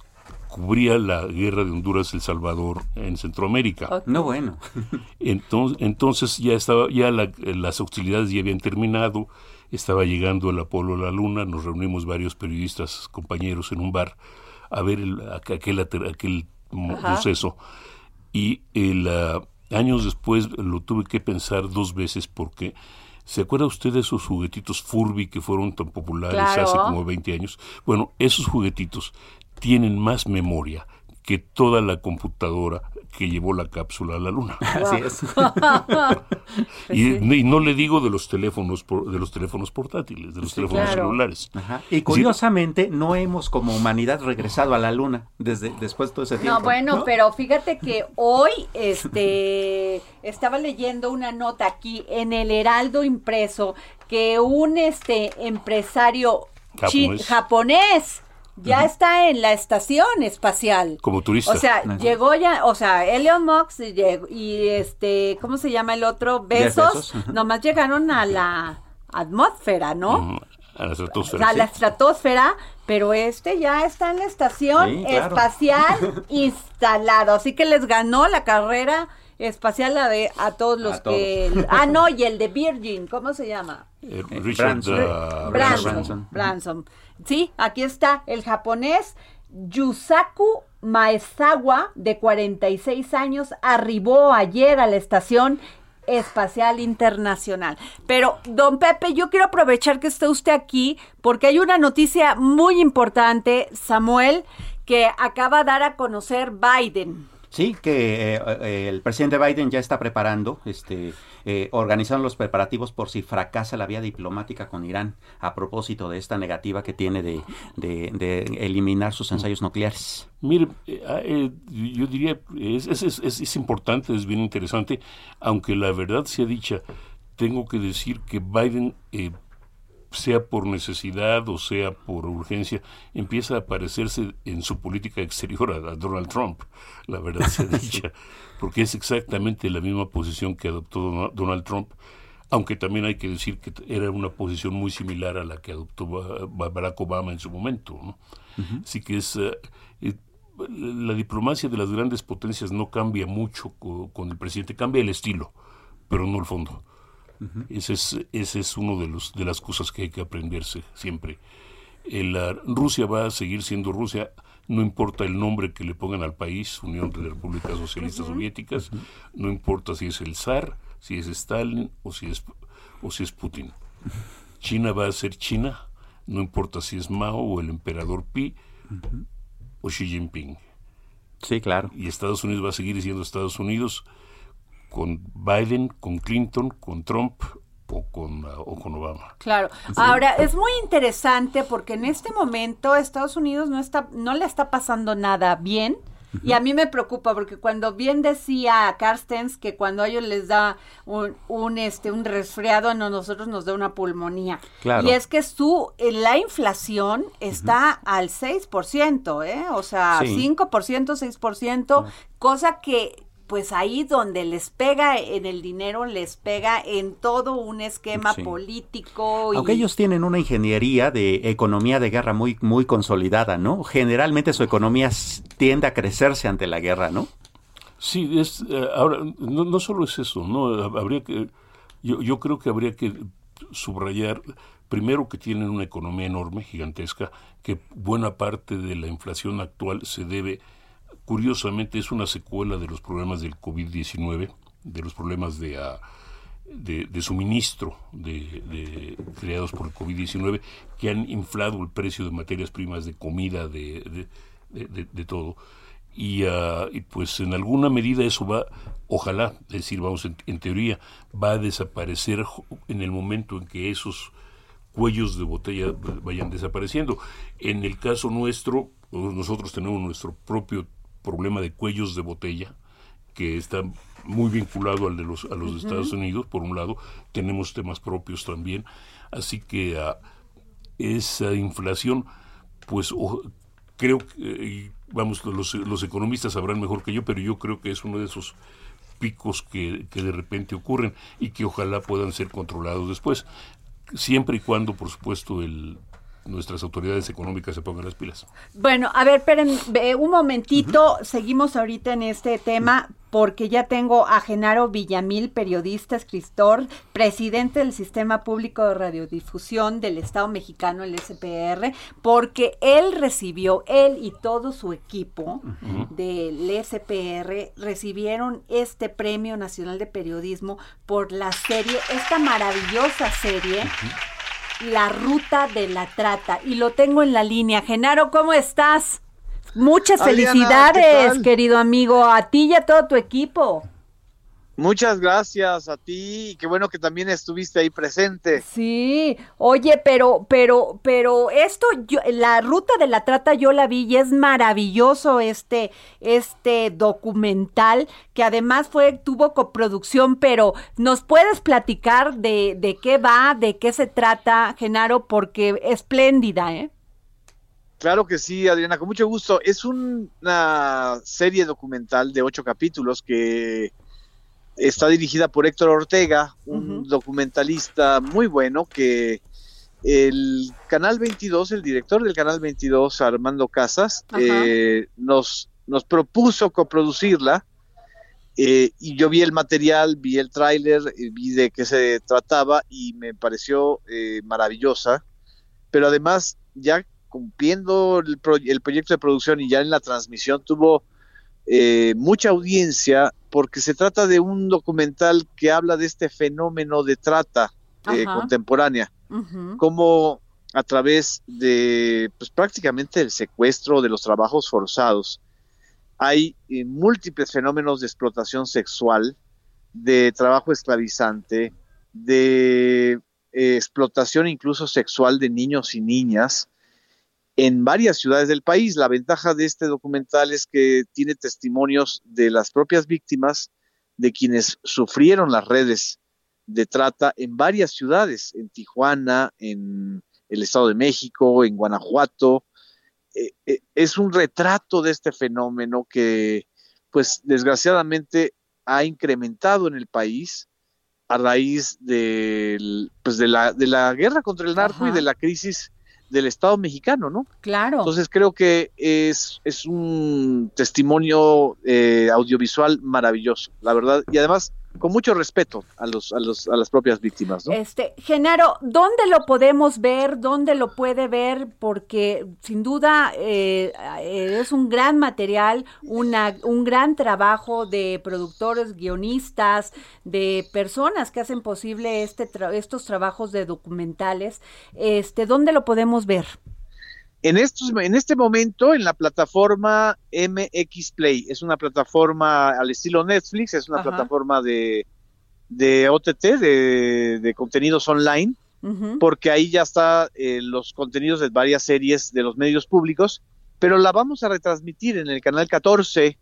cubría la guerra de Honduras El Salvador en Centroamérica. No, bueno. (laughs) Entonces, entonces ya estaba, ya la- las hostilidades ya habían terminado, estaba llegando el Apolo a la Luna, nos reunimos varios periodistas, compañeros en un bar a ver el- aqu- aquel, aquel Ajá. suceso. Y el, ah, años después lo tuve que pensar dos veces porque ¿Se acuerda usted de esos juguetitos Furby que fueron tan populares Claro. hace como 20 años? Bueno, esos juguetitos tienen más memoria que toda la computadora que llevó la cápsula a la luna. (laughs) Así es. (laughs) y, y no le digo de los teléfonos por- de los teléfonos portátiles, de los teléfonos claro. celulares. Ajá. Y curiosamente no hemos como humanidad regresado a la luna desde después de todo ese tiempo. No, bueno, pero fíjate que hoy este (laughs) estaba leyendo una nota aquí en el Heraldo impreso que un este empresario chi- Ya está en la estación espacial. Como turista. O sea, llegó ya, o sea, Elon Musk llegó- y este, ¿cómo se llama el otro? Besos, nomás llegaron a la atmósfera, ¿no? A la estratosfera. sí. la estratosfera, pero este ya está en la estación Sí, claro. espacial (laughs) instalado. Así que les ganó la carrera espacial a, de, a todos los A que... todos. Ah, no, y el de Virgin, ¿cómo se llama? Eh, Richard Branson. ah, Branson. Branson. Branson. Sí, aquí está el japonés Yusaku Maezawa, de 46 años, arribó ayer a la estación espacial internacional. Pero, don Pepe, yo quiero aprovechar que esté usted aquí porque hay una noticia muy importante, Samuel, que acaba de dar a conocer Biden. Sí, que eh, eh, el presidente Biden ya está preparando, este, eh, organizando los preparativos por si fracasa la vía diplomática con Irán a propósito de esta negativa que tiene de, de- eliminar sus ensayos nucleares. Mire, eh, ah, eh, yo diría, es, es- es importante, es bien interesante, aunque la verdad sea dicha, tengo que decir que Biden, eh, sea por necesidad o sea por urgencia, empieza a parecerse en su política exterior a, Donald Trump, la verdad sea (laughs) dicha, porque es exactamente la misma posición que adoptó Donald- Trump, aunque también hay que decir que era una posición muy similar a la que adoptó Ba- Ba- Barack Obama en su momento. ¿no? Así que es... eh, eh, la diplomacia de las grandes potencias no cambia mucho co- con el presidente, cambia el estilo, pero no el fondo. Ese es, ese es uno de los de las cosas que hay que aprenderse siempre. El, ah, Rusia va a seguir siendo Rusia, no importa el nombre que le pongan al país, Unión de Repúblicas Socialistas Soviéticas, no importa si es el zar, si es Stalin o si es o si es Putin. China va a ser China, no importa si es Mao o el emperador Pi o Xi Jinping. Sí, claro. Y Estados Unidos va a seguir siendo Estados Unidos con Biden, con Clinton, con Trump o con, ah, o con Obama. Claro. Ahora, es muy interesante porque en este momento Estados Unidos no está, no le está pasando nada bien. Y a mí me preocupa porque cuando bien decía Carstens que cuando a ellos les da un, un, este un resfriado, a nosotros nos da una pulmonía. Claro. Y es que su eh, la inflación está al 6%, ¿eh? O sea, Sí. 5%, 6%, cosa que pues ahí donde les pega en el dinero, les pega en todo un esquema Sí. político. y- Aunque ellos tienen una ingeniería de economía de guerra muy, muy consolidada, ¿no? Generalmente su economía tiende a crecerse ante la guerra, ¿no? Sí, es, eh, ahora, no, no solo es eso, ¿no? Habría que, yo, yo creo que habría que subrayar, primero que tienen una economía enorme, gigantesca, que buena parte de la inflación actual se debe, curiosamente, es una secuela de los problemas del COVID-19, de los problemas de, ah, suministro creados por el COVID-19, que han inflado el precio de materias primas, de comida, de, todo. Y, y pues en alguna medida eso va, ojalá, es decir, vamos, en, en teoría, va a desaparecer en el momento en que esos cuellos de botella vayan desapareciendo. En el caso nuestro, nosotros tenemos nuestro propio problema de cuellos de botella, que está muy vinculado al de los, a los de Estados. Unidos, por un lado, tenemos temas propios también, así que ah, esa inflación, pues o- creo que, vamos, los, los economistas sabrán mejor que yo, pero yo creo que es uno de esos picos que, que de repente ocurren y que ojalá puedan ser controlados después, siempre y cuando, por supuesto, el, nuestras autoridades económicas se pongan las pilas. Bueno, a ver, esperen un momentito, seguimos ahorita en este tema porque ya tengo a Genaro Villamil, periodista, escritor, presidente del Sistema Público de Radiodifusión del Estado Mexicano, el SPR, porque él recibió, él y todo su equipo del SPR recibieron este Premio Nacional de Periodismo por la serie, esta maravillosa serie. La ruta de la trata. Y lo tengo en la línea. Genaro, ¿cómo estás? Muchas felicidades, querido amigo, a ti y a todo tu equipo. Muchas gracias a ti y qué bueno que también estuviste ahí presente. Sí, oye, pero, pero, pero esto, yo, la ruta de la trata yo la vi y es maravilloso este, este documental que además fue, tuvo coproducción, pero ¿nos puedes platicar de, de qué va, de qué se trata, Genaro? Porque espléndida, ¿eh? Claro que sí, Adriana, con mucho gusto. Es un- una serie documental de ocho capítulos que está dirigida por Héctor Ortega, un documentalista muy bueno que el Canal 22, el director del Canal 22, Armando Casas, eh, nos, nos propuso coproducirla. eh, y yo vi el material, vi el tráiler, eh, vi de qué se trataba y me pareció eh, maravillosa. Pero además, ya cumpliendo el, pro- el proyecto de producción y ya en la transmisión tuvo eh, mucha audiencia porque se trata de un documental que habla de este fenómeno de trata eh, contemporánea, como a través de pues, prácticamente el secuestro de los trabajos forzados hay eh, múltiples fenómenos de explotación sexual, de trabajo esclavizante, de eh, explotación incluso sexual de niños y niñas en varias ciudades del país. La ventaja de este documental es que tiene testimonios de las propias víctimas, de quienes sufrieron las redes de trata en varias ciudades, en Tijuana, en el Estado de México, en Guanajuato. Eh, eh, es un retrato de este fenómeno que, pues, desgraciadamente ha incrementado en el país a raíz del, pues, de, la, de la guerra contra el narco y de la crisis del Estado mexicano, ¿no? Claro. Entonces creo que es, es un testimonio eh, audiovisual maravilloso, la verdad, y además con mucho respeto a los, a los, a las propias víctimas, ¿no? Este, Genaro, ¿dónde lo podemos ver? ¿Dónde lo puede ver? Porque sin duda eh, es un gran material, una, un gran trabajo de productores, guionistas, de personas que hacen posible este tra- estos trabajos de documentales. Este, ¿dónde lo podemos ver? En, estos, en este momento, en la plataforma MX Play, es una plataforma al estilo Netflix, es una Ajá. plataforma de, de OTT, de, de contenidos online, porque ahí ya está eh, los contenidos de varias series de los medios públicos, pero la vamos a retransmitir en el canal 14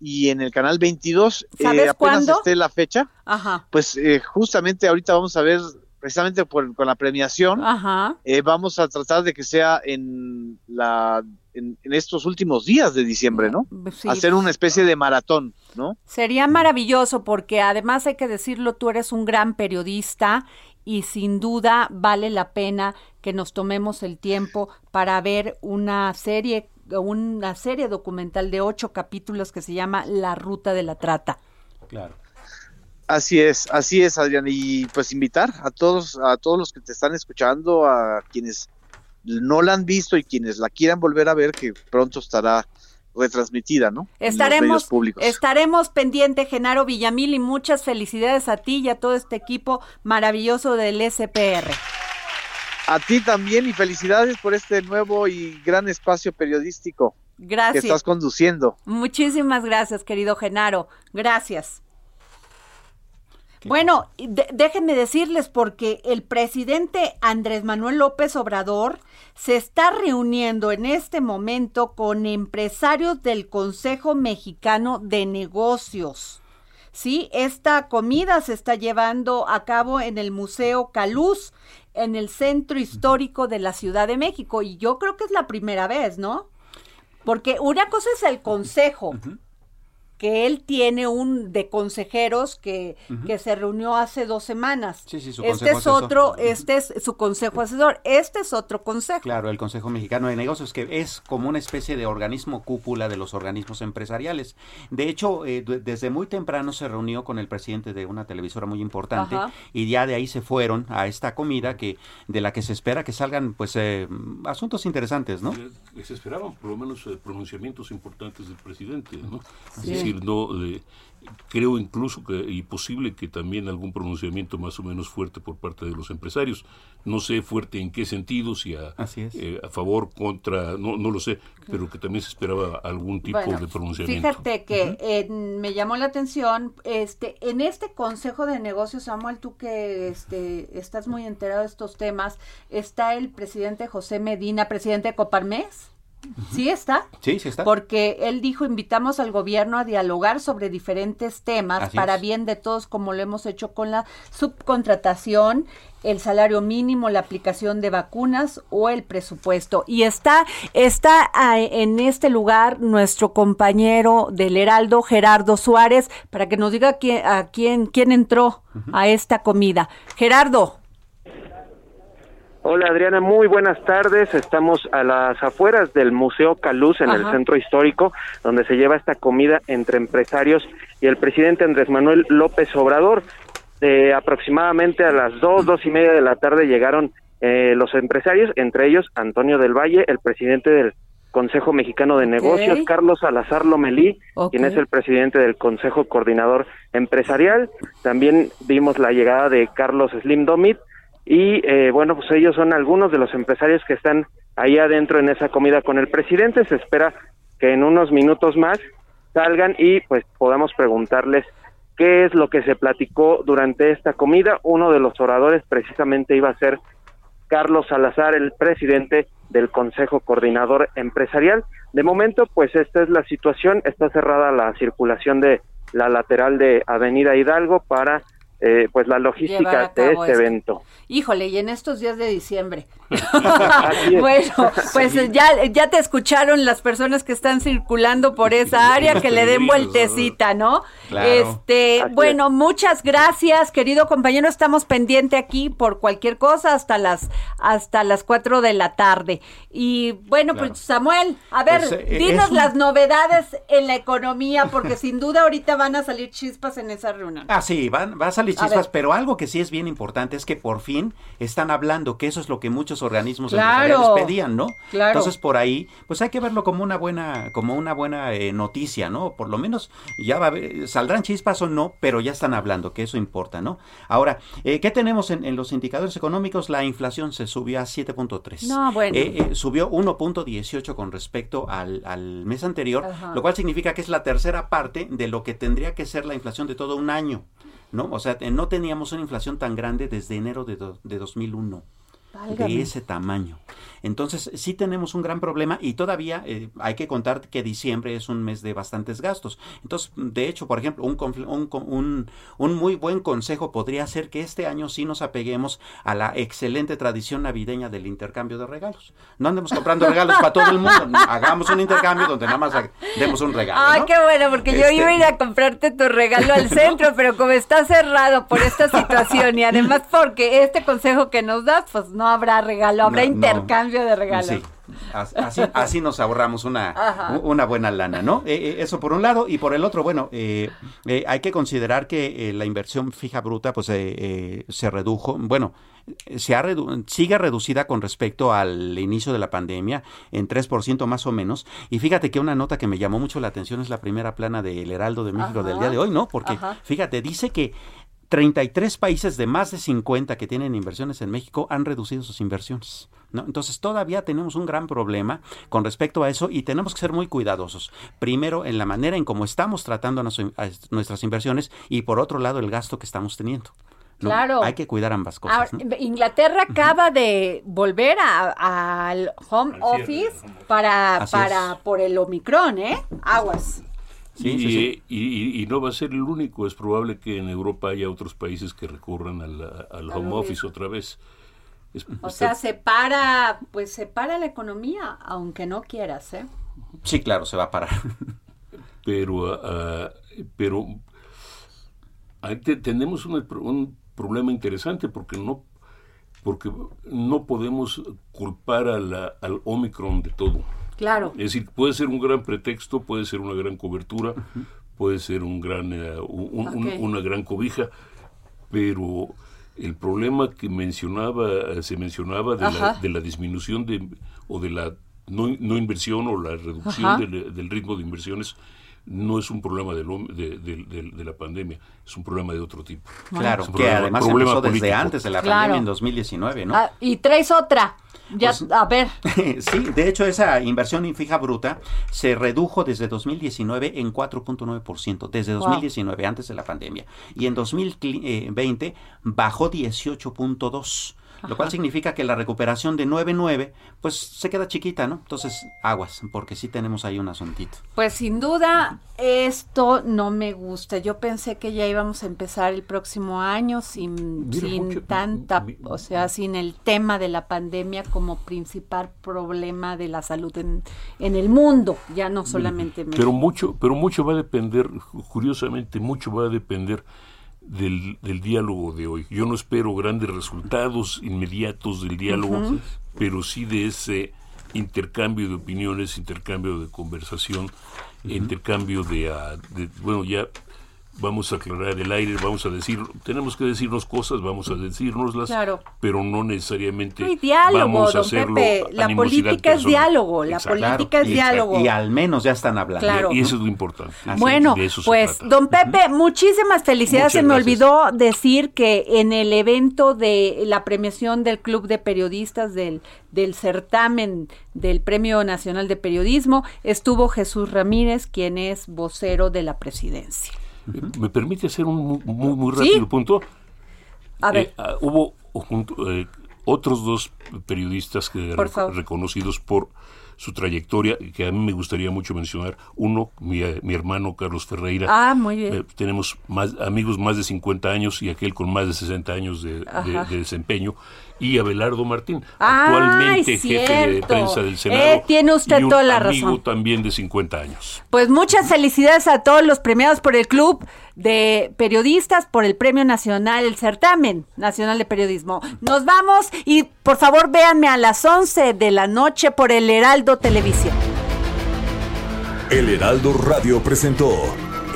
y en el canal 22. eh, ¿Sabes apenas cuándo? esté la fecha, Ajá. pues eh, justamente ahorita vamos a ver, precisamente por- con la premiación, eh, vamos a tratar de que sea en, la, en, en estos últimos días de diciembre, ¿no? Sí. Hacer una especie de maratón, ¿no? Sería maravilloso porque además hay que decirlo, tú eres un gran periodista y sin duda vale la pena que nos tomemos el tiempo para ver una serie, una serie documental de ocho capítulos que se llama La Ruta de la Trata. Claro. Así es, así es, Adrián, y pues invitar a todos, a todos los que te están escuchando, a quienes no la han visto y quienes la quieran volver a ver, que pronto estará retransmitida, ¿no? Estaremos, públicos. estaremos pendiente, Genaro Villamil, y muchas felicidades a ti y a todo este equipo maravilloso del SPR. A ti también y felicidades por este nuevo y gran espacio periodístico Gracias. que estás conduciendo. Muchísimas gracias, querido Genaro. Gracias. Bueno, de- déjenme decirles porque el presidente Andrés Manuel López Obrador se está reuniendo en este momento con empresarios del Consejo Mexicano de Negocios. Sí, esta comida se está llevando a cabo en el Museo Caluz, en el centro histórico de la Ciudad de México. Y yo creo que es la primera vez, ¿no? Porque una cosa es el consejo, que él tiene un de consejeros que, que se reunió hace dos semanas. Sí, sí, su este es asesor. otro, este es su consejo asesor, este es otro consejo. Claro, el Consejo Mexicano de Negocios, que es como una especie de organismo cúpula de los organismos empresariales. De hecho, eh, de- desde muy temprano se reunió con el presidente de una televisora muy importante Ajá. y ya de ahí se fueron a esta comida que de la que se espera que salgan pues eh, asuntos interesantes, ¿no? Se esperaban por lo menos eh, pronunciamientos importantes del presidente, ¿no? Sí, sí. Decir, no, de, creo incluso que y posible que también algún pronunciamiento más o menos fuerte por parte de los empresarios. No sé fuerte en qué sentido, si a, eh, a favor, contra, no, no lo sé, pero que también se esperaba algún tipo de pronunciamiento. Fíjate que eh, me llamó la atención, este, en este Consejo de Negocios, Samuel, tú que este, estás muy enterado de estos temas, está el presidente José Medina, presidente de Coparmex. Sí está. Sí, sí está. Porque él dijo, invitamos al gobierno a dialogar sobre diferentes temas para bien de todos, como lo hemos hecho con la subcontratación, el salario mínimo, la aplicación de vacunas o el presupuesto. Y está, está ah, en este lugar nuestro compañero del Heraldo, Gerardo Suárez, para que nos diga quién, a quién, quién entró a esta comida. Gerardo. Hola Adriana, muy buenas tardes. Estamos a las afueras del Museo Caluz en el centro histórico, donde se lleva esta comida entre empresarios y el presidente Andrés Manuel López Obrador. Eh, aproximadamente a las dos, dos y media de la tarde llegaron eh, los empresarios, entre ellos Antonio del Valle, el presidente del Consejo Mexicano de Negocios, Carlos Salazar Lomelí, quien es el presidente del Consejo Coordinador Empresarial. También vimos la llegada de Carlos Slim Domit, y eh, bueno, pues ellos son algunos de los empresarios que están ahí adentro en esa comida con el presidente. Se espera que en unos minutos más salgan y pues podamos preguntarles qué es lo que se platicó durante esta comida. Uno de los oradores precisamente iba a ser Carlos Salazar, el presidente del Consejo Coordinador Empresarial. De momento, pues esta es la situación. Está cerrada la circulación de la lateral de Avenida Hidalgo para eh, pues la logística de este evento. Híjole, y en estos días de diciembre. (laughs) (laughs) bueno, pues ya, ya te escucharon las personas que están circulando por esa área, que le den vueltecita, ¿no? Este, bueno, muchas gracias, querido compañero, estamos pendiente aquí por cualquier cosa hasta las hasta las 4 de la tarde. Y bueno, pues Samuel, a ver, pues, eh, dinos las novedades en la economía, porque sin duda ahorita van a salir chispas en esa reunión. Ah, sí, van, va a salir chispas, pero algo que sí es bien importante es que por fin están hablando, que eso es lo que muchos organismos empresariales pedían, ¿no? Entonces por ahí, pues hay que verlo como una buena, como una buena eh, noticia, ¿no? Por lo menos ya va a saldrán chispas o no, pero ya están hablando, que eso importa, ¿no? Ahora, eh, ¿qué tenemos en, los indicadores económicos? La inflación se subió a 7.3. No, bueno. Eh, subió 1.18 con respecto al, al mes anterior, lo cual significa que es la tercera parte de lo que tendría que ser la inflación de todo un año. ¿No? O sea, no teníamos una inflación tan grande desde enero de, de 2001 de ese tamaño. Entonces, sí tenemos un gran problema y todavía eh, hay que contar que diciembre es un mes de bastantes gastos. Entonces, de hecho, por ejemplo, un, un, un, muy buen consejo podría ser que este año sí nos apeguemos a la excelente tradición navideña del intercambio de regalos. No andemos comprando (laughs) regalos para todo el mundo. Hagamos un intercambio donde nada más demos un regalo. Ay, qué bueno, porque yo iba a ir a este comprarte tu regalo al (laughs) centro, pero como está cerrado por esta situación y además porque este consejo que nos das, pues no habrá regalo, habrá intercambio de regalos. Así, nos ahorramos una, una buena lana, ¿no? Eh, eh, eso por un lado. Y por el otro, bueno, eh, hay que considerar que la inversión fija bruta pues se redujo. Bueno, se ha sigue reducida con respecto al inicio de la pandemia en 3% más o menos. Y fíjate que una nota que me llamó mucho la atención es la primera plana del Heraldo de México del día de hoy, ¿no? Porque fíjate, dice que 33 países de más de 50 que tienen inversiones en México han reducido sus inversiones. ¿No? Entonces todavía tenemos un gran problema con respecto a eso y tenemos que ser muy cuidadosos. Primero, en la manera en cómo estamos tratando a, nuestras inversiones y por otro lado, el gasto que estamos teniendo. Claro. Hay que cuidar ambas cosas. Inglaterra acaba de volver al home office para, para por el Omicron, ¿eh? Aguas y, no va a ser el único, es probable que en Europa haya otros países que recurran al, home office otra vez. O sea, se para, pues se para la economía, aunque no quieras, ¿eh? Sí, claro, se va a parar. (laughs) pero, uh, pero tenemos un, problema interesante porque no porque no podemos culpar al Omicron de todo. Claro. Es decir, puede ser un gran pretexto, puede ser una gran cobertura, puede ser un gran, eh, una gran cobija, pero el problema que mencionaba, se mencionaba de, la, de la, disminución de, o de la no, inversión o la reducción del, ritmo de inversiones no es un problema de, de, la pandemia, es un problema de otro tipo. Claro, que además empezó desde antes de la pandemia en 2019, ¿no? Ah, y traes otra. Ya, pues, a ver. (laughs) sí, de hecho esa inversión fija bruta se redujo desde 2019 en 4.9%, desde 2019, antes de la pandemia. Y en 2020 bajó 18.2% lo cual significa que la recuperación de 9.9 pues se queda chiquita, ¿no? Entonces, aguas, porque sí tenemos ahí un asuntito. Pues sin duda esto no me gusta. Yo pensé que ya íbamos a empezar el próximo año sin, sin tanta, o sea, sin el tema de la pandemia como principal problema de la salud en, en el mundo, ya no solamente en Pero mucho, pero mucho va a depender, curiosamente, mucho va a depender del, del, diálogo de hoy. Yo no espero grandes resultados inmediatos del diálogo, pero sí de ese intercambio de opiniones, intercambio de conversación, intercambio de, ah, de, bueno, ya vamos a aclarar el aire, vamos a decir, tenemos que decirnos cosas, vamos a decirnoslas, pero no necesariamente no diálogo, vamos a hacerlo Pepe, la política es diálogo, la política es diálogo. Y al menos ya están hablando. Y, eso es lo importante. bueno, pues don Pepe, muchísimas felicidades. se me olvidó decir que en el evento de la premiación del Club de Periodistas del, del certamen del Premio Nacional de Periodismo estuvo Jesús Ramírez, quien es vocero de la presidencia. ¿Me permite hacer un muy, muy rápido punto? A ver. Eh, ah, hubo eh, otros dos periodistas que reconocidos por su trayectoria, que a mí me gustaría mucho mencionar. Uno, mi, mi hermano Carlos Ferreira. Ah, muy bien. Eh, tenemos más, amigos más de 50 años y aquel con más de 60 años de, desempeño. Y Abelardo Martín, actualmente jefe de prensa del Senado. Eh, tiene usted toda la amigo también de 50 años. Pues muchas felicidades a todos los premiados por el club de periodistas por el Premio Nacional, el certamen nacional de periodismo. Nos vamos y por favor véanme a las 11 de la noche por el Heraldo Televisión. El Heraldo Radio presentó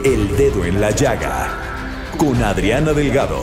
El Dedo en la Llaga con Adriana Delgado.